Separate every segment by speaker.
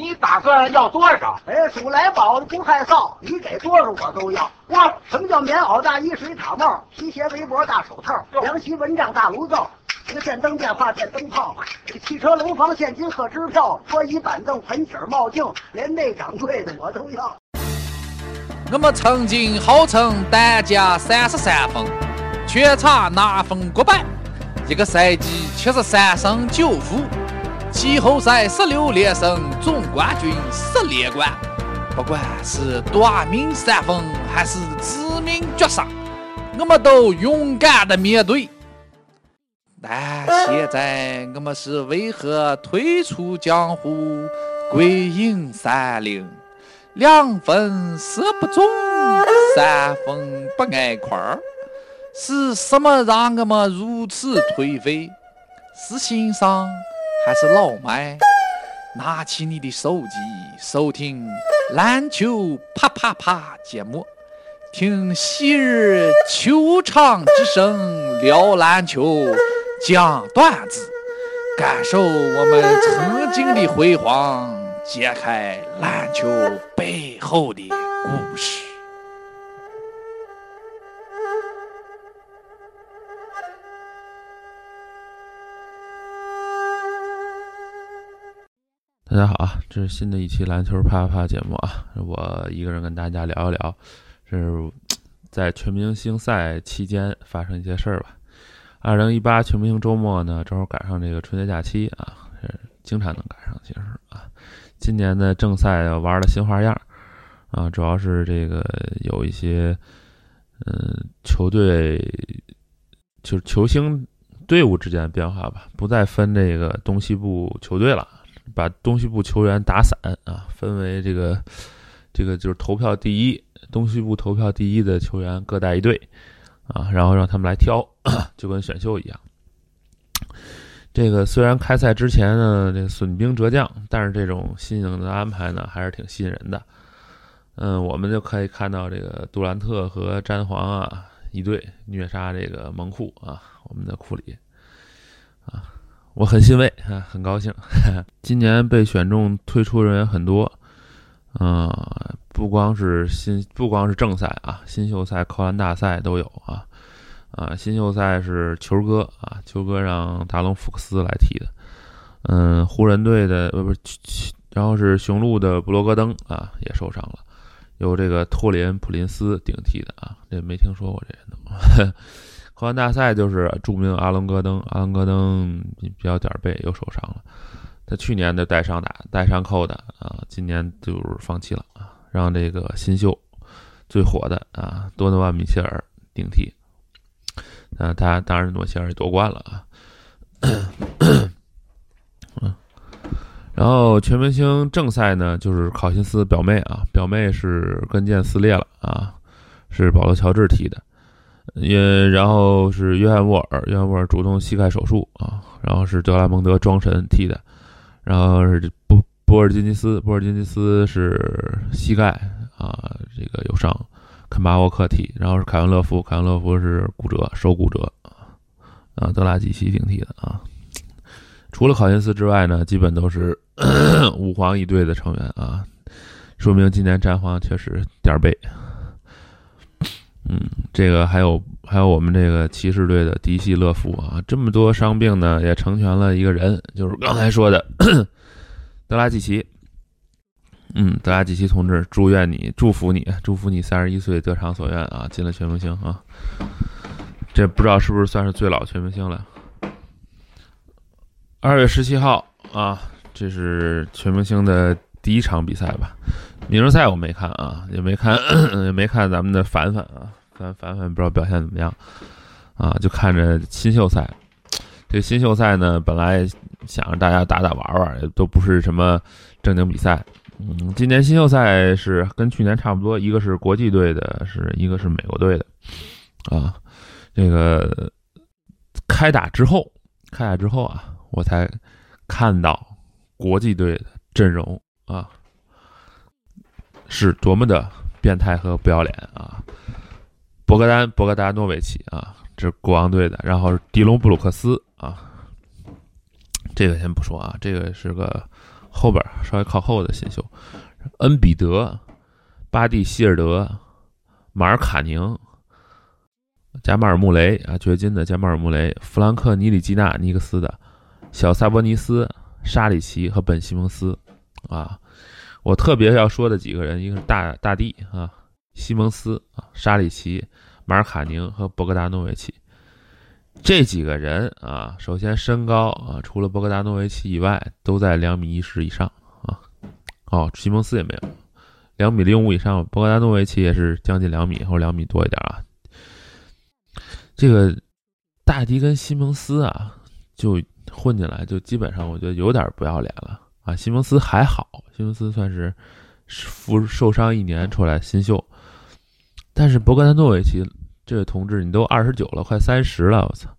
Speaker 1: 你打算要多少？
Speaker 2: 哎，数来宝的不害臊，你给多少我都要。
Speaker 1: 哇，
Speaker 2: 什么叫棉袄大衣、水獭帽、皮鞋、围脖、大手套、凉席、蚊帐、大炉灶？这个电灯、电话、电灯泡，这个汽车、楼房、现金和支票，桌椅板凳、盆景、帽镜，连内掌柜的我都要。
Speaker 3: 我们曾经号称单家三十三分，全场拿分过百，一个赛季七十三胜九负，季后赛十六连胜，总冠军十连冠。不管是短命三分还是致命绝杀，我们都勇敢的面对。但现在我们是为何退出江湖，归隐山林？两分射不中，三分不挨块儿，是什么让我们如此颓废？是欣赏还是老麦？拿起你的手机，收听篮球啪啪啪节目，听昔日球场之声聊篮球，讲段子，感受我们曾经的辉煌，揭开篮球背后的故事。
Speaker 4: 大家好啊，这是新的一期篮球啪啪啪节目啊，我一个人跟大家聊一聊，是在全明星赛期间发生一些事儿吧。二零一八全明星周末呢，正好赶上这个春节假期啊，是经常能赶上，其实啊，今年的正赛玩的新花样啊，主要是这个有一些嗯球队就是球星队伍之间的变化吧，不再分这个东西部球队了。把东西部球员打散啊，分为这个这个就是投票第一，东西部投票第一的球员各带一队啊，然后让他们来挑，就跟选秀一样。这个虽然开赛之前呢，这个损兵折将，但是这种新颖的安排呢，还是挺吸引人的。嗯，我们就可以看到这个杜兰特和詹皇啊一队虐杀这个蒙库啊，我们的库里啊。我很欣慰啊，很高兴。今年被选中退出人员很多，嗯，不光是新，不光是正赛啊，新秀赛、扣篮大赛都有啊。啊，新秀赛是球哥啊，球哥让达隆·福克斯来踢的。嗯，湖人队的呃不是，然后是雄鹿的布罗格登啊也受伤了，由这个托林·普林斯顶替的啊，这没听说过这人都。扣篮大赛就是著名阿伦戈登，阿伦戈登比较点儿背又受伤了。他去年的带伤打带伤扣的啊，今年就是放弃了啊，让这个新秀最火的啊多诺万米切尔顶替。啊，他当然诺切尔也夺冠了啊。嗯，然后全明星正赛呢，就是考辛斯表妹啊，表妹是跟腱撕裂了啊，是保罗乔治踢的。也，然后是约翰沃尔，约翰沃尔主动膝盖手术啊，然后是德拉蒙德庄神替的，然后是波波尔津吉斯，波尔津吉斯是膝盖啊，这个有伤，肯巴沃克替，然后是凯文勒夫，凯文勒夫是骨折，手骨折啊，德拉季奇顶替的啊，除了考辛斯之外呢，基本都是 五黄一队的成员啊，说明今年詹皇确实点儿背。嗯，这个还有还有我们这个骑士队的迪西勒夫啊，这么多伤病呢，也成全了一个人，就是刚才说的 德拉季奇。嗯，德拉季奇同志，祝愿你，祝福你，祝福你三十一岁得偿所愿啊，进了全明星啊。这不知道是不是算是最老全明星了？二月十七号啊，这是全明星的第一场比赛吧？明星赛我没看啊，也没看，也没看咱们的凡凡啊。咱凡凡不知道表现怎么样，啊，就看着新秀赛。这新秀赛呢，本来想着大家打打玩玩，也都不是什么正经比赛。嗯，今年新秀赛是跟去年差不多，一个是国际队的，是一个是美国队的。啊，这个开打之后，开打之后啊，我才看到国际队的阵容啊，是多么的变态和不要脸啊！博格丹·博格达诺维奇啊，这是国王队的。然后迪隆·布鲁克斯啊，这个先不说啊，这个是个后边稍微靠后的新秀，恩比德、巴蒂希尔德、马尔卡宁、加马尔穆雷啊，掘金的加马尔穆雷、弗兰克尼里基纳尼克斯的小萨博尼斯、沙里奇和本西蒙斯啊。我特别要说的几个人，一个是大大帝啊，西蒙斯啊，沙里奇、马尔卡宁和博格达诺维奇。这几个人啊，首先身高啊，除了博格达诺维奇以外，都在两米一十以上啊。哦，西蒙斯也没有，两米零五以上。博格达诺维奇也是将近两米或者两米多一点啊。这个大迪跟西蒙斯啊，就混进来，就基本上我觉得有点不要脸了啊。西蒙斯还好，西蒙斯算是负受伤一年出来新秀，但是博格达诺维奇。这位同志，你都二十九了，快三十了，我操！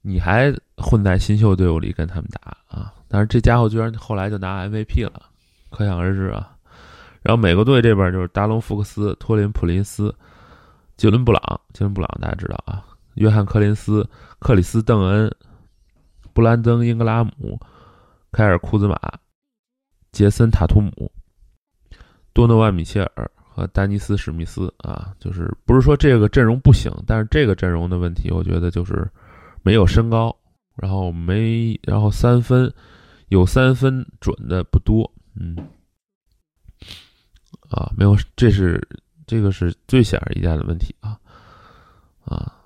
Speaker 4: 你还混在新秀队伍里跟他们打啊？但是这家伙居然后来就拿 MVP 了，可想而知啊。然后美国队这边就是达隆·福克斯、托林·普林斯、杰伦·布朗、杰伦·布朗大家知道啊，约翰·柯林斯、克里斯·邓恩、布兰登·英格拉姆、凯尔·库兹马、杰森·塔图姆、多诺万·米切尔。和丹尼斯·史密斯啊，就是不是说这个阵容不行，但是这个阵容的问题，我觉得就是没有身高，然后没，然后三分有三分准的不多，嗯，啊，没有，这是这个是最显而易见的问题啊啊！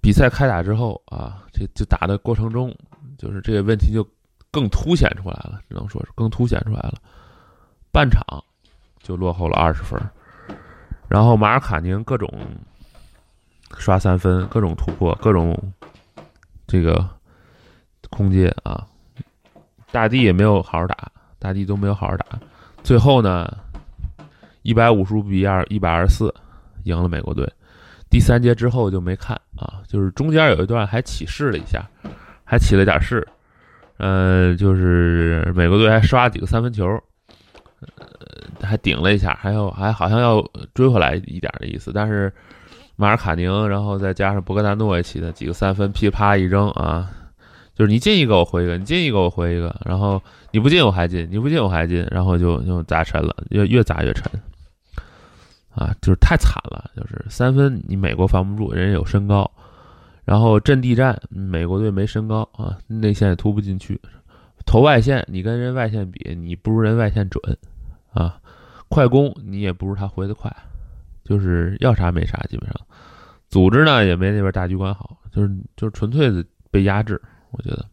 Speaker 4: 比赛开打之后啊，这就打的过程中，就是这个问题就更凸显出来了，只能说是更凸显出来了，半场。就落后了二十分，然后马尔卡宁各种刷三分，各种突破，各种这个空接啊，大帝也没有好好打，大帝都没有好好打，最后呢，一百五十五比二一百二十四赢了美国队。第三节之后就没看啊，就是中间有一段还起势了一下，还起了点势，呃，就是美国队还刷几个三分球。还顶了一下，还有还好像要追回来一点的意思，但是马尔卡宁，然后再加上博格达诺维奇的几个三分，噼啪一扔啊，就是你进一个我回一个，你进一个我回一个，然后你不进我还进，你不进我还进，然后就就砸沉了，越越砸越沉，啊，就是太惨了，就是三分你美国防不住，人家有身高，然后阵地战美国队没身高啊，内线也突不进去，投外线你跟人外线比，你不如人外线准。啊，快攻你也不如他回的快，就是要啥没啥，基本上，组织呢也没那边大局观好，就是就是纯粹的被压制。我觉得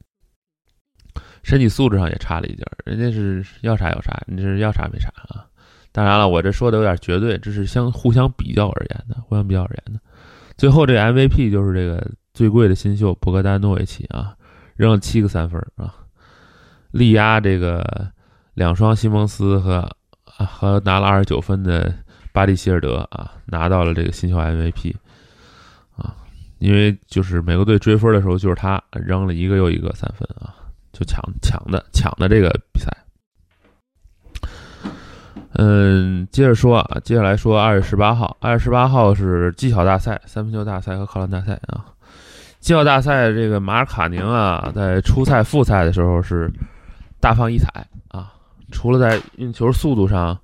Speaker 4: 身体素质上也差了一截，人家是要啥有啥，你这是要啥没啥啊。当然了，我这说的有点绝对，这是相互相比较而言的，互相比较而言的。最后这 MVP 就是这个最贵的新秀博格丹诺维奇啊，扔了七个三分啊，力压这个两双西蒙斯和。啊和拿了二十九分的巴蒂希尔德啊，拿到了这个新秀 MVP 啊，因为就是美国队追分的时候，就是他扔了一个又一个三分啊，就抢抢的抢的这个比赛。嗯，接着说啊，接下来说二月十八号，二月十八号是技巧大赛、三分球大赛和扣篮大赛啊。技巧大赛这个马尔卡宁啊，在初赛、复赛的时候是大放异彩啊。除了在运球速度上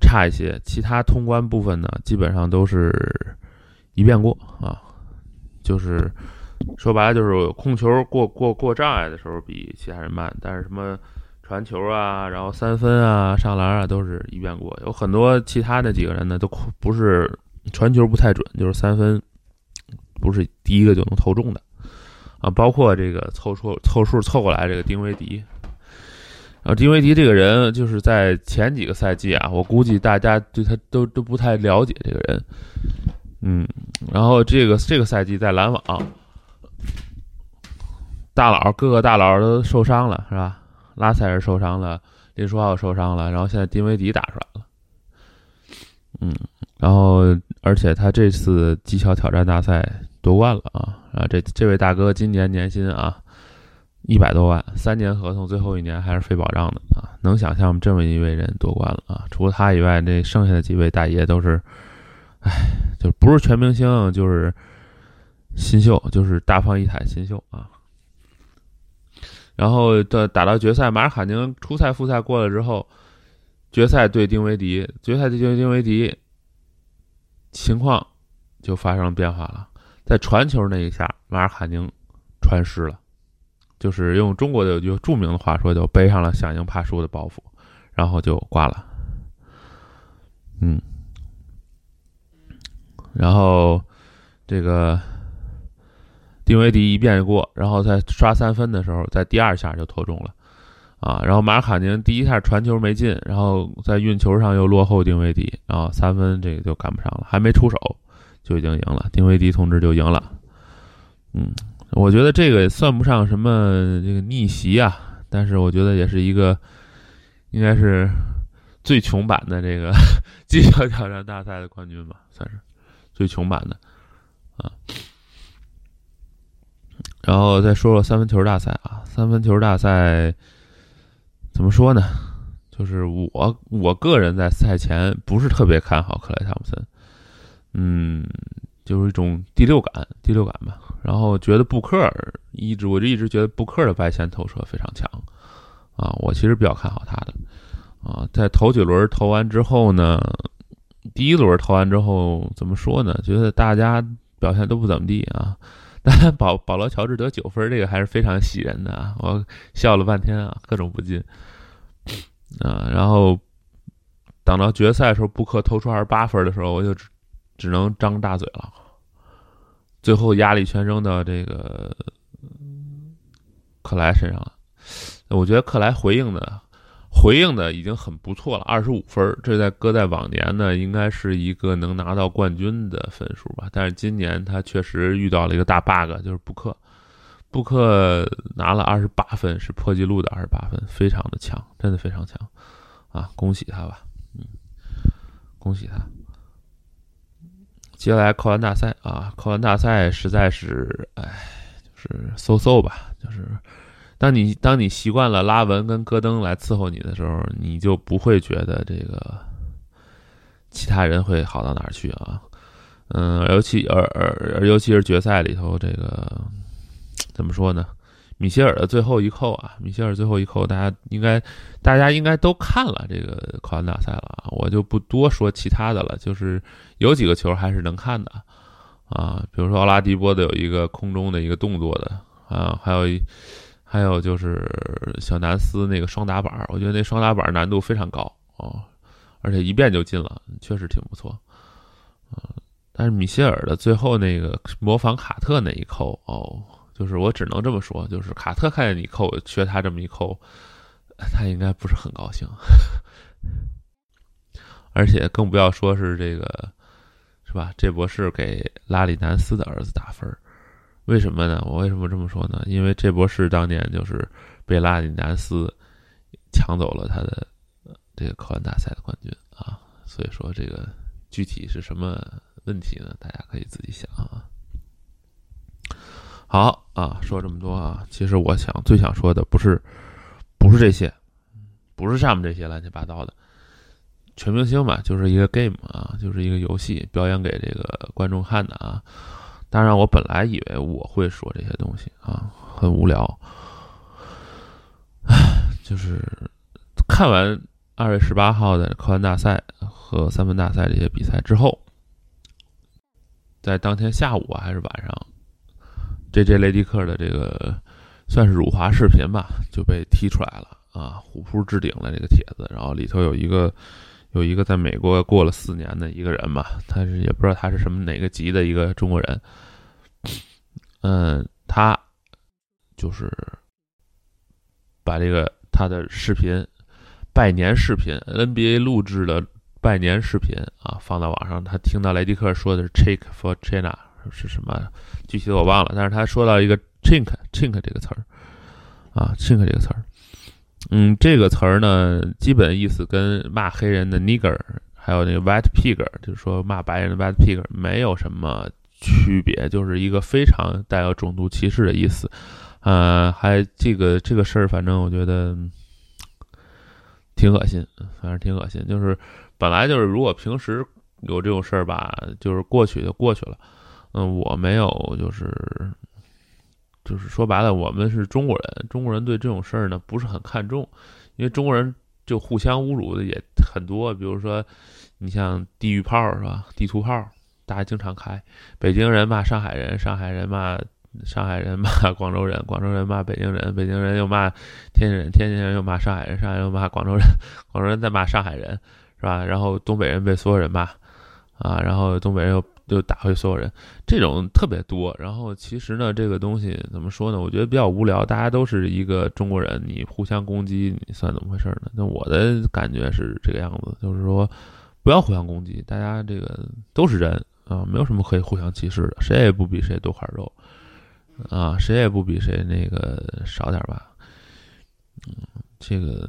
Speaker 4: 差一些，其他通关部分呢，基本上都是一遍过啊。就是说白了，就是控球过过过障碍的时候比其他人慢，但是什么传球啊，然后三分啊、上篮啊，都是一遍过。有很多其他的几个人呢，都不是传球不太准，就是三分不是第一个就能投中的啊。包括这个凑数凑数凑过来这个丁威迪。啊丁威迪这个人，就是在前几个赛季啊，我估计大家对他都都不太了解这个人，嗯，然后这个这个赛季在篮网，大佬各个大佬都受伤了，是吧？拉塞尔受伤了，林书豪受伤了，然后现在丁威迪打出来了，嗯，然后而且他这次技巧挑战大赛夺冠了啊，啊，这这位大哥今年年薪啊。一百多万，三年合同，最后一年还是非保障的啊！能想象这么一位人夺冠了啊？除了他以外，这剩下的几位大爷都是，唉，就不是全明星，就是新秀，就是大放异彩新秀啊！然后的打到决赛，马尔卡宁初赛、复赛过了之后，决赛对丁维迪，决赛对丁丁维迪，情况就发生了变化了。在传球那一下，马尔卡宁传失了，就是用中国的有句著名的话说，就背上了响应怕输的包袱，然后就挂了。嗯，然后这个丁威迪一遍过，然后在刷三分的时候，在第二下就投中了，啊，然后马卡宁第一下传球没进，然后在运球上又落后丁威迪，然后三分这个就赶不上了，还没出手就已经赢了，丁威迪同志就赢了。嗯，我觉得这个也算不上什么这个逆袭啊，但是我觉得也是一个应该是最穷版的这个 技巧挑战大赛的冠军吧，算是最穷版的啊。然后再说说三分球大赛啊，三分球大赛怎么说呢？就是我我个人在赛前不是特别看好克莱汤普森，嗯，就是一种第六感，第六感吧。然后觉得布克一直我就一直觉得布克的外线投射非常强啊，我其实比较看好他的啊。在头几轮投完之后呢，第一轮投完之后怎么说呢？觉得大家表现都不怎么地啊。但保保罗乔治得九分，这个还是非常喜人的啊！我笑了半天啊，各种不进啊。然后等到决赛的时候，布克投出二十八分的时候，我就只能张大嘴了。最后压力全扔到这个克莱身上了。我觉得克莱回应的回应的已经很不错了，二十五分，这在搁在往年呢，应该是一个能拿到冠军的分数吧。但是今年他确实遇到了一个大 bug，就是布克，布克拿了二十八分，是破纪录的二十八分，非常的强，真的非常强啊！恭喜他吧，嗯，恭喜他。接下来扣篮大赛啊，扣篮大赛实在是，哎，就是嗖嗖吧。就是当你当你习惯了拉文跟戈登来伺候你的时候，你就不会觉得这个其他人会好到哪儿去啊。嗯，尤其而而而尤其是决赛里头，这个怎么说呢？米歇尔的最后一扣啊，米歇尔最后一扣，大家应该大家应该都看了这个扣篮大赛了啊，我就不多说其他的了。就是有几个球还是能看的啊，比如说奥拉迪波的有一个空中的一个动作的啊，还有一还有就是小南斯那个双打板，我觉得那双打板难度非常高哦，而且一遍就进了，确实挺不错啊。但是米歇尔的最后那个模仿卡特那一扣哦。就是我只能这么说，就是卡特看见你扣，学他这么一扣，他应该不是很高兴，而且更不要说是这个，是吧？这博士给拉里南斯的儿子打分，为什么呢？我为什么这么说呢？因为这博士当年就是被拉里南斯抢走了他的这个扣篮大赛的冠军啊，所以说这个具体是什么问题呢？大家可以自己想啊。好啊，说这么多啊，其实我想最想说的不是，不是这些，不是上面这些乱七八糟的，全明星嘛，就是一个 game 啊，就是一个游戏，表演给这个观众看的啊。当然，我本来以为我会说这些东西啊，很无聊，唉，就是看完二月十八号的扣篮大赛和三分大赛这些比赛之后，在当天下午，还是晚上。J J 雷迪克的这个算是辱华视频吧，就被踢出来了啊！虎扑置顶了这个帖子，然后里头有一个有一个在美国过了四年的一个人吧，他是也不知道他是什么哪个级的一个中国人，嗯，他就是把这个他的视频拜年视频 NBA 录制的拜年视频啊放到网上，他听到雷迪克说的是 “check for China”。是什么？具体的我忘了。但是他说到一个 “chink”“chink” 这个词儿啊，“chink” 这个词儿，嗯，这个词儿呢，基本意思跟骂黑人的 “nigger”，还有那个 “white pig”，就是说骂白人的 “white pig” 没有什么区别，就是一个非常带有种族歧视的意思。呃，还这个这个事儿，反正我觉得挺恶心，反正挺恶心。就是本来就是，如果平时有这种事儿吧，就是过去就过去了。嗯，我没有，就是就是说白了，我们是中国人，中国人对这种事儿呢不是很看重，因为中国人就互相侮辱的也很多，比如说你像地域炮是吧？地图炮大家经常开，北京人骂上海人，上海人骂上海人骂广州人，广州人骂北京人，北京人又骂天津人，天津人又骂上海人，上海人又骂广州人，广州人再骂上海人，是吧？然后东北人被所有人骂啊，然后东北人又。又打回所有人，这种特别多。然后其实呢，这个东西怎么说呢？我觉得比较无聊。大家都是一个中国人，你互相攻击，你算怎么回事呢？那我的感觉是这个样子，就是说不要互相攻击，大家这个都是人啊，没有什么可以互相歧视的，谁也不比谁多块肉啊，谁也不比谁那个少点吧。嗯，这个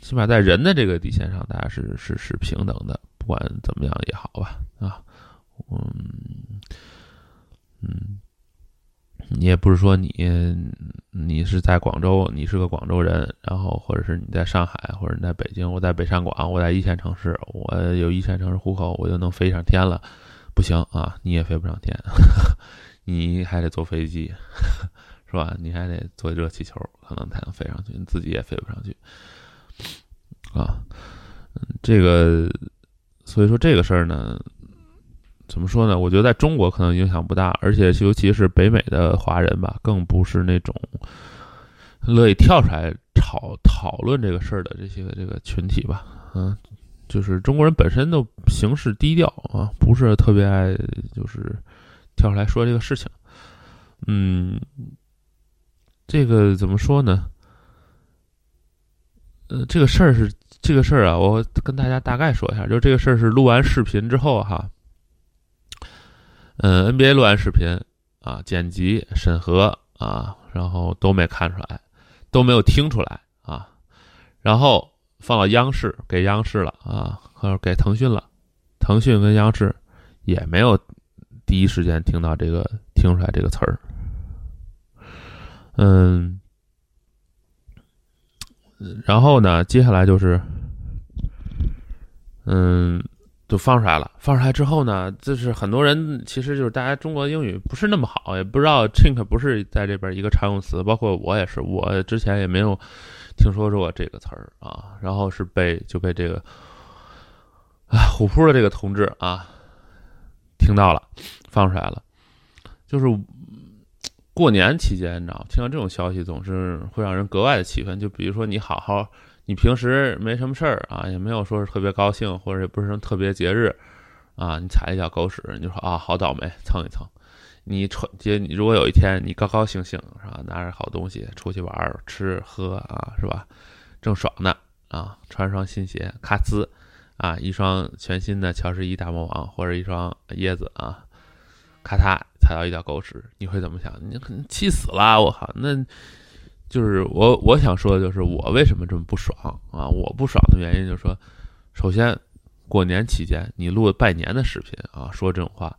Speaker 4: 起码在人的这个底线上，大家是是是平等的，不管怎么样也好吧啊。嗯嗯，你也不是说你你是在广州，你是个广州人，然后或者是你在上海，或者你在北京，我在北上广，我在一线城市，我有一线城市户口，我就能飞上天了？不行啊，你也飞不上天，你还得坐飞机，是吧？你还得坐热气球，可能才能飞上去，你自己也飞不上去啊。这个，所以说这个事儿呢。怎么说呢？我觉得在中国可能影响不大，而且尤其是北美的华人吧，更不是那种乐意跳出来讨讨论这个事儿的这些这个群体吧。嗯，就是中国人本身都行事低调啊，不是特别爱就是跳出来说这个事情。嗯，这个怎么说呢？呃，这个事儿是这个事儿啊，我跟大家大概说一下，就这个事儿是录完视频之后哈。嗯，NBA 录完视频啊，剪辑审核啊，然后都没看出来，都没有听出来啊，然后放到央视给央视了啊，或者给腾讯了，腾讯跟央视也没有第一时间听到这个听出来这个词儿。嗯，然后呢，接下来就是嗯。就放出来了，放出来之后呢，就是很多人其实就是大家中国英语不是那么好，也不知道 chink 不是在这边一个常用词，包括我也是，我之前也没有听说过这个词儿啊，然后是被就被这个啊虎扑的这个同志啊听到了，放出来了，就是过年期间，你知道，听到这种消息总是会让人格外的气愤，就比如说你好好。你平时没什么事儿啊，也没有说是特别高兴，或者也不是什么特别节日，啊，你踩一脚狗屎，你就说啊，好倒霉，蹭一蹭。你穿，你如果有一天你高高兴兴是吧，拿着好东西出去玩儿吃喝啊，是吧，正爽呢啊，穿双新鞋，咔呲，啊，一双全新的乔十一大魔王或者一双椰子啊，咔嚓踩到一脚狗屎，你会怎么想？你可能气死了，我靠，那。就是我我想说的，就是我为什么这么不爽啊？我不爽的原因就是说，首先过年期间你录拜年的视频啊，说这种话，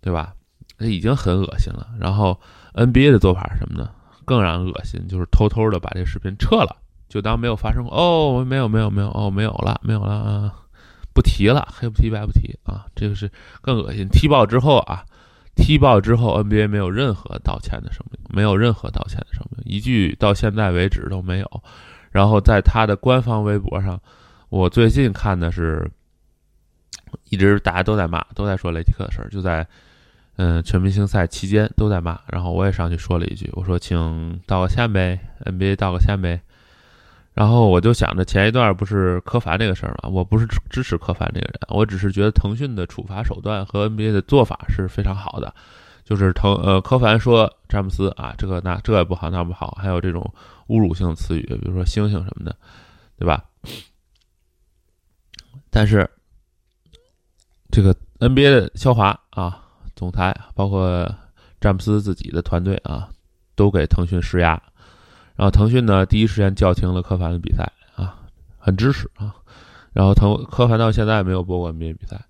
Speaker 4: 对吧？那已经很恶心了。然后 NBA 的做法是什么呢？更让人恶心，就是偷偷的把这视频撤了，就当没有发生过。哦，没有没有没有哦，没有了没有了啊，不提了，黑不提白不提啊，这个是更恶心。踢爆之后啊。踢爆之后，NBA 没有任何道歉的声明，没有任何道歉的声明，一句到现在为止都没有。然后在他的官方微博上，我最近看的是，一直大家都在骂，都在说雷迪克的事儿，就在嗯全明星赛期间都在骂。然后我也上去说了一句，我说请道个歉呗，NBA 道个歉呗。然后我就想着前一段不是科凡这个事儿嘛，我不是支持科凡这个人，我只是觉得腾讯的处罚手段和 NBA 的做法是非常好的，就是腾呃科凡说詹姆斯啊这个那这也不好那不好，还有这种侮辱性词语，比如说星星什么的，对吧？但是这个 NBA 的肖华啊总裁，包括詹姆斯自己的团队啊，都给腾讯施压。然后腾讯呢，第一时间叫停了科凡的比赛啊，很支持啊。然后腾科凡到现在没有播过 NBA 比赛，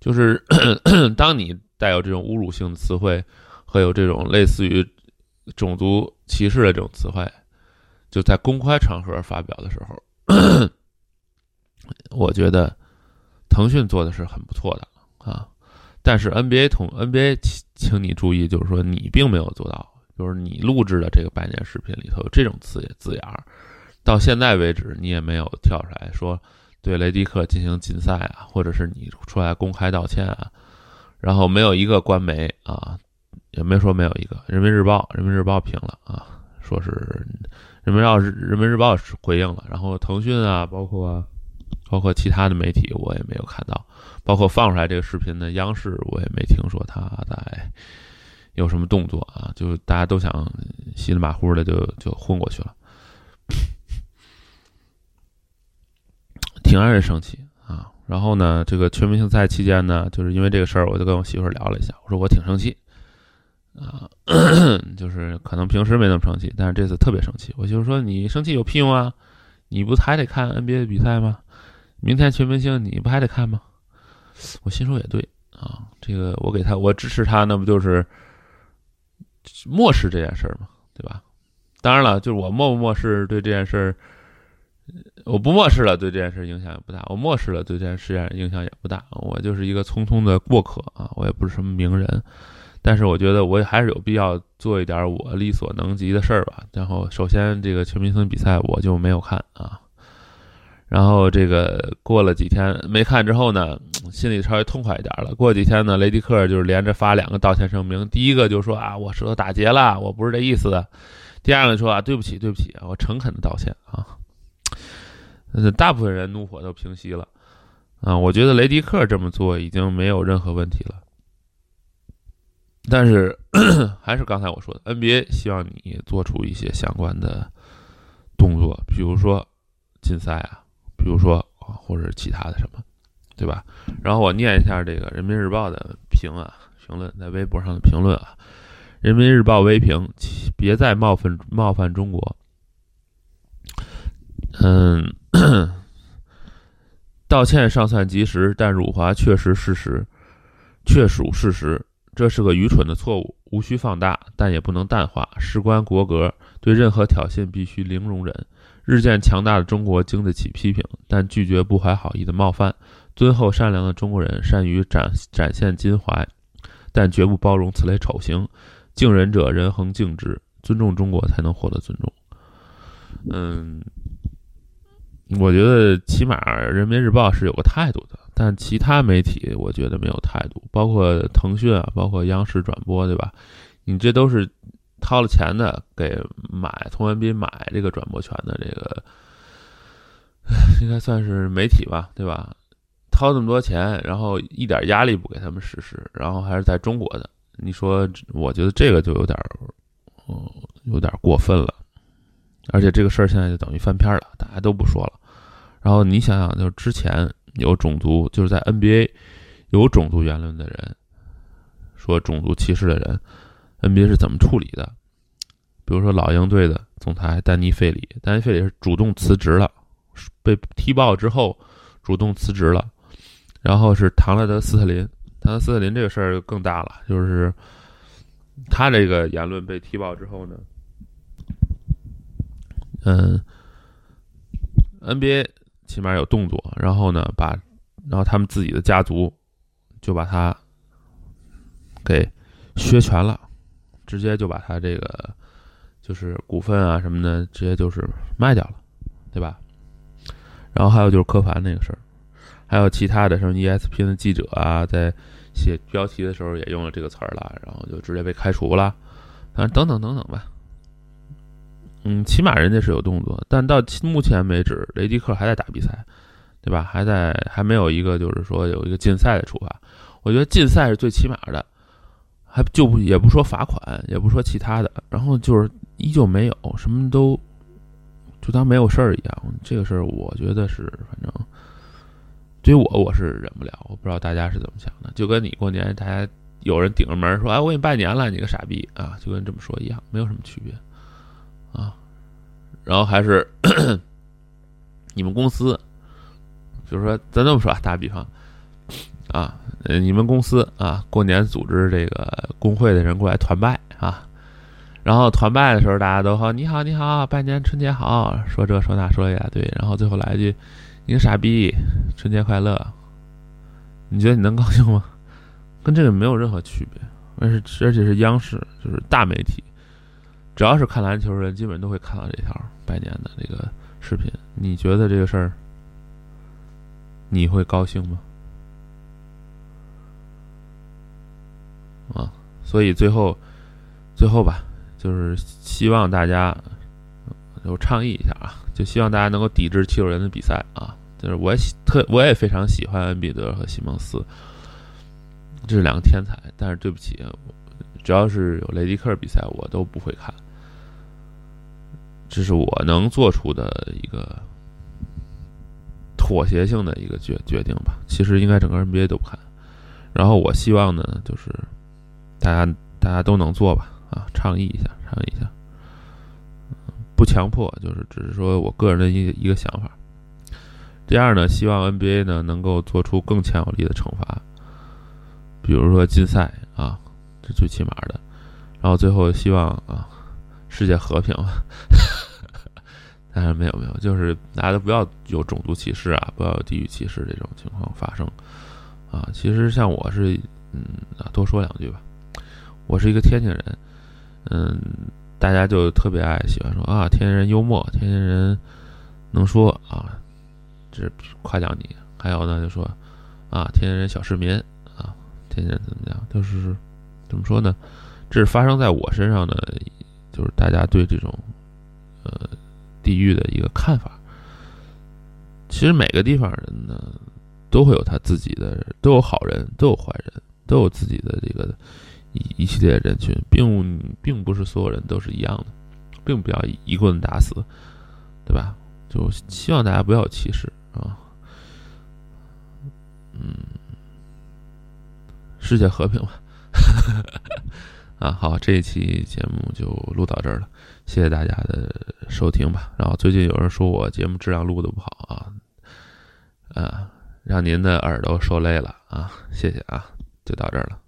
Speaker 4: 就是 当你带有这种侮辱性的词汇和有这种类似于种族歧视的这种词汇，就在公开场合发表的时候，我觉得腾讯做的是很不错的啊。但是 NBA 同 NBA，请请你注意，就是说你并没有做到。就是你录制的这个拜年视频里头有这种字字眼儿，到现在为止你也没有跳出来说对雷迪克进行禁赛啊，或者是你出来公开道歉啊，然后没有一个官媒啊，也没说没有一个人民日报，人民日报评了啊，说是人民日报人民日报回应了，然后腾讯啊，包括包括其他的媒体我也没有看到，包括放出来这个视频的央视我也没听说他在。有什么动作啊？就大家都想稀里马虎的就就混过去了，挺让人生气啊。然后呢，这个全明星赛期间呢，就是因为这个事儿，我就跟我媳妇聊了一下，我说我挺生气啊，就是可能平时没那么生气，但是这次特别生气。我媳妇说：“你生气有屁用啊？你不还得看 NBA 的比赛吗？明天全明星你不还得看吗？”我心说也对啊，这个我给他我支持他，那不就是。漠视这件事儿嘛，对吧？当然了，就是我漠不漠视对这件事儿，我不漠视了，对这件事影响也不大；我漠视了，对这件事影响也不大。我就是一个匆匆的过客啊，我也不是什么名人，但是我觉得我还是有必要做一点我力所能及的事儿吧。然后，首先这个全明星比赛我就没有看啊。然后这个过了几天没看之后呢，心里稍微痛快一点了。过几天呢，雷迪克就是连着发两个道歉声明。第一个就说啊，我舌头打结了，我不是这意思的。第二个说啊，对不起，对不起，我诚恳的道歉啊。大部分人怒火都平息了啊。我觉得雷迪克这么做已经没有任何问题了。但是 还是刚才我说的，NBA 希望你做出一些相关的动作，比如说禁赛啊。比如说啊，或者其他的什么，对吧？然后我念一下这个《人民日报》的评啊，评论在微博上的评论啊，《人民日报》微评：别再冒犯冒犯中国。嗯，道歉尚算及时，但辱华确实事实，确属事实。这是个愚蠢的错误，无需放大，但也不能淡化。事关国格，对任何挑衅必须零容忍。日渐强大的中国经得起批评，但拒绝不怀好意的冒犯。敦厚善良的中国人善于展展现襟怀，但绝不包容此类丑行。敬人者，人恒敬之。尊重中国，才能获得尊重。嗯，我觉得起码《人民日报》是有个态度的。但其他媒体我觉得没有态度，包括腾讯啊，包括央视转播，对吧？你这都是掏了钱的，给买童文斌买这个转播权的，这个应该算是媒体吧，对吧？掏那么多钱，然后一点压力不给他们实施，然后还是在中国的，你说，我觉得这个就有点，嗯，有点过分了。而且这个事儿现在就等于翻篇了，大家都不说了。然后你想想，就是之前。有种族就是在 NBA 有种族言论的人说种族歧视的人，NBA 是怎么处理的？比如说老鹰队的总裁丹尼费里，丹尼费里是主动辞职了，被踢爆之后主动辞职了。然后是唐纳德斯特林，唐纳德斯特林这个事儿就更大了，就是他这个言论被踢爆之后呢，嗯，NBA。起码有动作，然后呢，把，然后他们自己的家族就把他给削权了，直接就把他这个就是股份啊什么的，直接就是卖掉了，对吧？然后还有就是柯凡那个事儿，还有其他的什么 ESPN 的记者啊，在写标题的时候也用了这个词儿了，然后就直接被开除了，反正等等等等吧。嗯，起码人家是有动作，但到目前为止，雷迪克还在打比赛，对吧？还在还没有一个就是说有一个禁赛的处罚。我觉得禁赛是最起码的，还就不也不说罚款，也不说其他的，然后就是依旧没有什么都就当没有事儿一样。这个事儿我觉得是反正对于我我是忍不了，我不知道大家是怎么想的。就跟你过年，大家有人顶着门说：“哎，我给你拜年了，你个傻逼啊！”就跟这么说一样，没有什么区别。啊，然后还是 你们公司，就是说，咱这么说，打个比方，啊，你们公司啊，过年组织这个工会的人过来团拜啊，然后团拜的时候，大家都好，你好，你好，拜年，春节好，说这说那说一大堆，然后最后来一句，你个傻逼，春节快乐，你觉得你能高兴吗？跟这个没有任何区别，而是而且是央视，就是大媒体。只要是看篮球的人，基本都会看到这条拜年的这个视频。你觉得这个事儿，你会高兴吗？啊，所以最后，最后吧，就是希望大家就倡议一下啊，就希望大家能够抵制七六人的比赛啊。就是我喜特我也非常喜欢恩比德和西蒙斯，这是两个天才。但是对不起，只要是有雷迪克比赛，我都不会看。这是我能做出的一个妥协性的一个决决定吧。其实应该整个 NBA 都不看。然后我希望呢，就是大家大家都能做吧，啊，倡议一下，倡议一下，不强迫，就是只是说我个人的一一个想法。第二呢，希望 NBA 呢能够做出更强有力的惩罚，比如说禁赛啊，这最起码的。然后最后希望啊，世界和平。当然没有没有，就是大家都不要有种族歧视啊，不要有地域歧视这种情况发生啊。其实像我是，嗯，多说两句吧。我是一个天津人，嗯，大家就特别爱喜欢说啊，天津人幽默，天津人能说啊。这是夸奖你，还有呢，就说啊，天津人小市民啊，天津人怎么样？就是怎么说呢？这是发生在我身上的，就是大家对这种呃地域的一个看法。其实每个地方人呢，都会有他自己的，都有好人，都有坏人，都有自己的这个一一系列人群，并并不是所有人都是一样的，并不要一棍打死，对吧？就希望大家不要歧视。啊，嗯，世界和平吧。啊，好，这一期节目就录到这儿了，谢谢大家的收听吧。然后最近有人说我节目质量录的不好啊，啊，让您的耳朵受累了啊，谢谢啊，就到这儿了。